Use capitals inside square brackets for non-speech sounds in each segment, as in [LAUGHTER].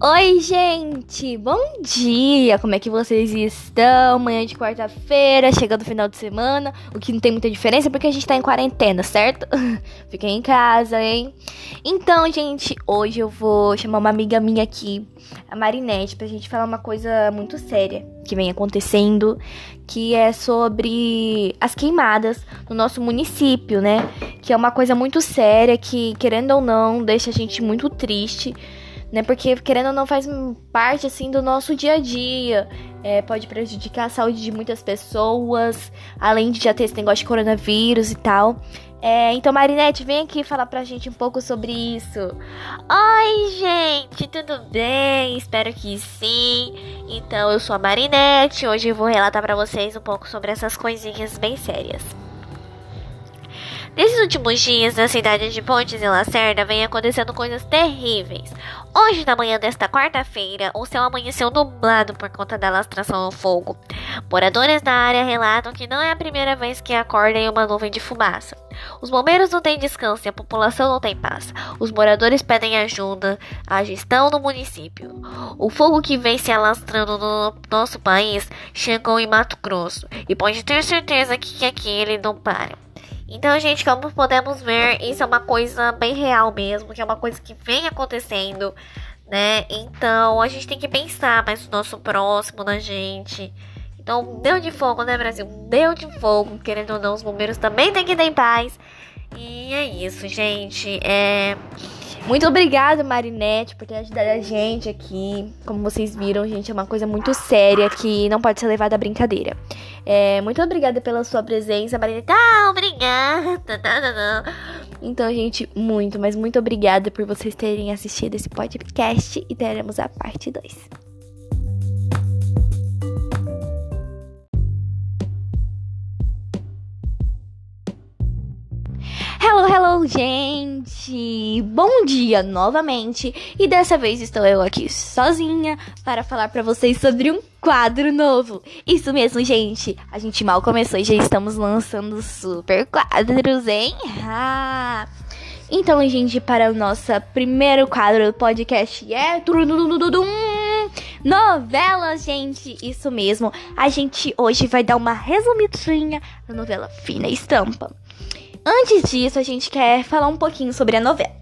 Oi, gente! Bom dia! Como é que vocês estão? Manhã de quarta-feira, chegando o final de semana, o que não tem muita diferença porque a gente tá em quarentena, certo? [LAUGHS] Fiquem em casa, hein? Então, gente, hoje eu vou chamar uma amiga minha aqui, a Marinette, pra gente falar uma coisa muito séria que vem acontecendo, que é sobre as queimadas no nosso município, né? Que é uma coisa muito séria que, querendo ou não, deixa a gente muito triste né? Porque querendo ou não faz parte assim do nosso dia a dia. É, pode prejudicar a saúde de muitas pessoas, além de já ter esse negócio de coronavírus e tal. É, então, Marinette, vem aqui falar pra gente um pouco sobre isso. Oi, gente, tudo bem? Espero que sim. Então, eu sou a Marinette. Hoje eu vou relatar para vocês um pouco sobre essas coisinhas bem sérias. Nesses últimos dias, na cidade de Pontes e Lacerda, vem acontecendo coisas terríveis. Hoje, na manhã desta quarta-feira, o céu amanheceu nublado por conta da lastração ao fogo. Moradores da área relatam que não é a primeira vez que acordam em uma nuvem de fumaça. Os bombeiros não têm descanso e a população não tem paz. Os moradores pedem ajuda à gestão do município. O fogo que vem se alastrando no nosso país chegou em Mato Grosso e pode ter certeza que aqui ele não para. Então, gente, como podemos ver, isso é uma coisa bem real mesmo, que é uma coisa que vem acontecendo, né? Então, a gente tem que pensar mais no nosso próximo, na gente. Então, deu de fogo, né, Brasil? Deu de fogo, querendo ou não, os bombeiros também têm que ter paz. E é isso, gente. É. Muito obrigada, Marinette, por ter ajudado a gente aqui. Como vocês viram, gente, é uma coisa muito séria que não pode ser levada à brincadeira. É, muito obrigada pela sua presença, Marinette. Ah, obrigada. Então, gente, muito, mas muito obrigada por vocês terem assistido esse podcast e teremos a parte 2. Hello, hello, gente! Bom dia novamente! E dessa vez estou eu aqui sozinha para falar para vocês sobre um quadro novo. Isso mesmo, gente! A gente mal começou e já estamos lançando super quadros, hein? Ah! Então, gente, para o nosso primeiro quadro do podcast é. Novelas, gente! Isso mesmo! A gente hoje vai dar uma resumidinha da novela Fina Estampa. Antes disso, a gente quer falar um pouquinho sobre a novela.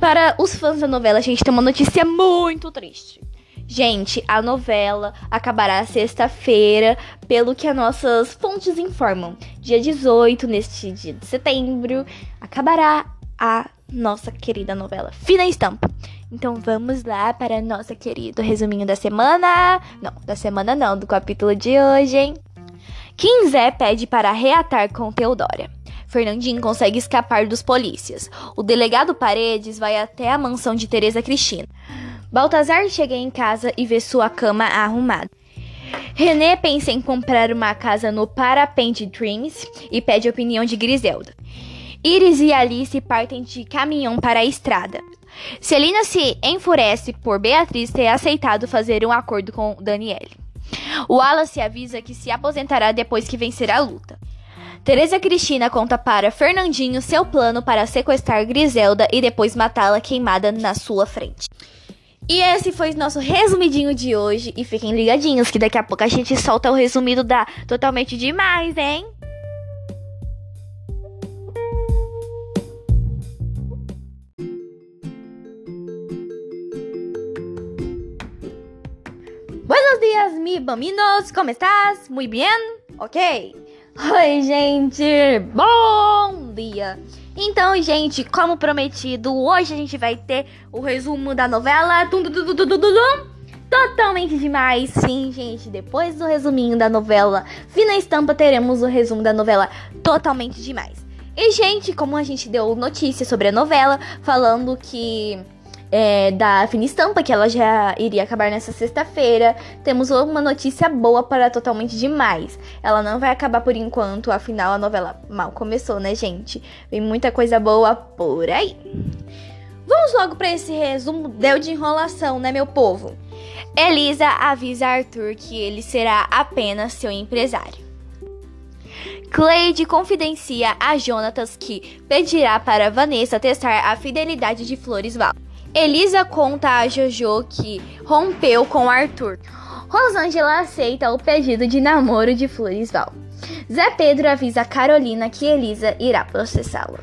Para os fãs da novela, a gente tem uma notícia muito triste. Gente, a novela acabará sexta-feira, pelo que as nossas fontes informam. Dia 18, neste dia de setembro, acabará a nossa querida novela Fina Estampa. Então vamos lá para nosso querido resuminho da semana. Não, da semana não, do capítulo de hoje, hein? Quinzé pede para reatar com Teodora. Fernandinho consegue escapar dos polícias. O delegado Paredes vai até a mansão de Teresa Cristina. Baltazar chega em casa e vê sua cama arrumada. René pensa em comprar uma casa no Parapente Dreams e pede a opinião de Griselda. Iris e Alice partem de caminhão para a estrada. Celina se enfurece por Beatriz ter aceitado fazer um acordo com Daniele. Wallace avisa que se aposentará depois que vencer a luta. Teresa Cristina conta para Fernandinho seu plano para sequestrar Griselda e depois matá-la queimada na sua frente. E esse foi nosso resumidinho de hoje. E fiquem ligadinhos que daqui a pouco a gente solta o resumido da Totalmente Demais, hein? Buenos dias, mi baminos, como estás? Muy bien? Ok. Oi, gente! Bom dia! Então, gente, como prometido, hoje a gente vai ter o resumo da novela. Tum, tum, tum, Totalmente demais! Sim, gente, depois do resuminho da novela Fina Estampa, teremos o resumo da novela Totalmente Demais. E, gente, como a gente deu notícia sobre a novela, falando que é, da Fina Estampa, que ela já iria acabar nessa sexta-feira. Temos uma notícia boa para Totalmente Demais. Ela não vai acabar por enquanto, afinal a novela mal começou, né, gente? Vem muita coisa boa por aí. Vamos logo para esse resumo deu de enrolação, né, meu povo? Elisa avisa Arthur que ele será apenas seu empresário. Cleide confidencia a Jonatas que pedirá para Vanessa testar a fidelidade de Floresval. Elisa conta a Jojo que rompeu com Arthur. Rosângela aceita o pedido de namoro de Floresval. Zé Pedro avisa Carolina que Elisa irá processá-lo.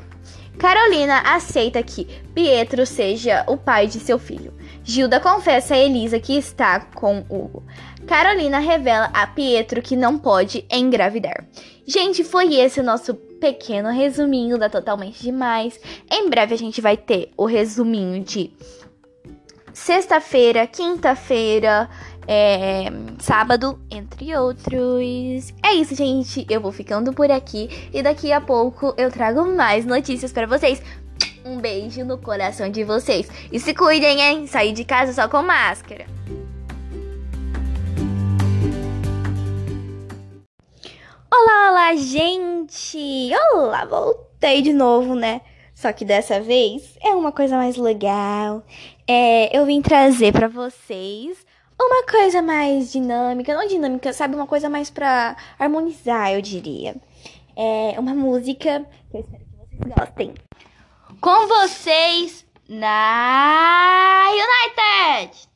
Carolina aceita que Pietro seja o pai de seu filho. Gilda confessa a Elisa que está com Hugo. Carolina revela a Pietro que não pode engravidar. Gente, foi esse o nosso pequeno resuminho da Totalmente Demais. Em breve a gente vai ter o resuminho de sexta-feira, quinta-feira, é, sábado, entre outros. É isso, gente. Eu vou ficando por aqui e daqui a pouco eu trago mais notícias para vocês. Um beijo no coração de vocês. E se cuidem, hein? Sair de casa só com máscara. Gente! Olá, voltei de novo, né? Só que dessa vez é uma coisa mais legal. É, eu vim trazer para vocês uma coisa mais dinâmica, não dinâmica, sabe? Uma coisa mais pra harmonizar, eu diria. É uma música que eu espero que vocês gostem. Com vocês, na United!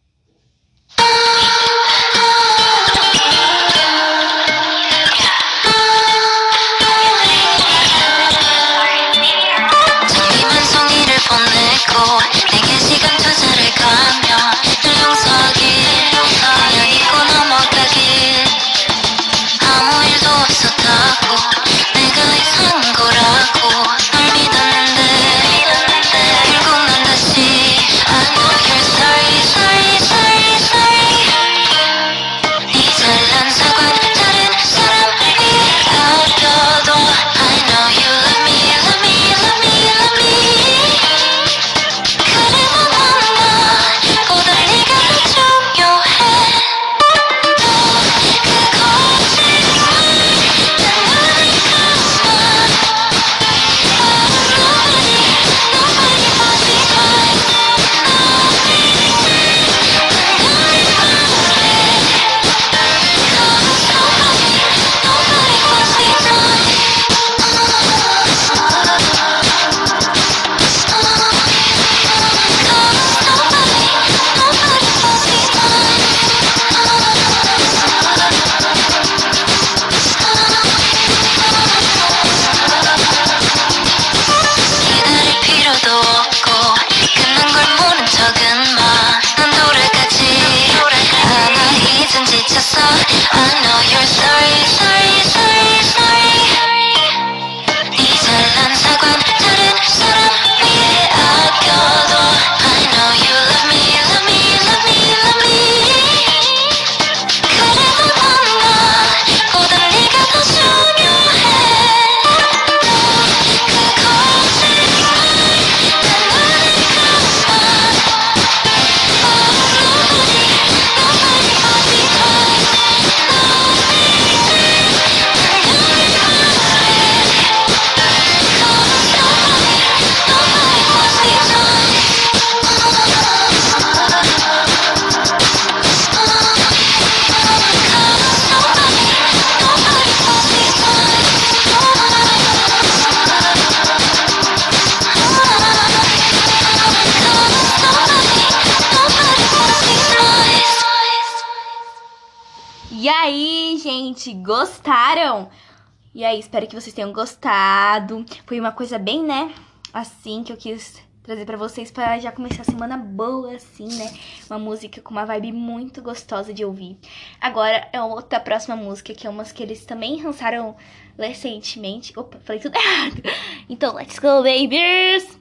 Gente, gostaram? E aí, espero que vocês tenham gostado. Foi uma coisa bem, né? Assim que eu quis trazer para vocês para já começar a semana boa, assim, né? Uma música com uma vibe muito gostosa de ouvir. Agora é outra próxima música, que é umas que eles também lançaram recentemente. Opa, falei tudo [LAUGHS] errado. Então, let's go, babies!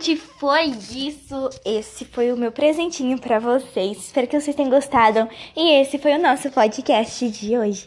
gente, foi isso. Esse foi o meu presentinho para vocês. Espero que vocês tenham gostado. E esse foi o nosso podcast de hoje.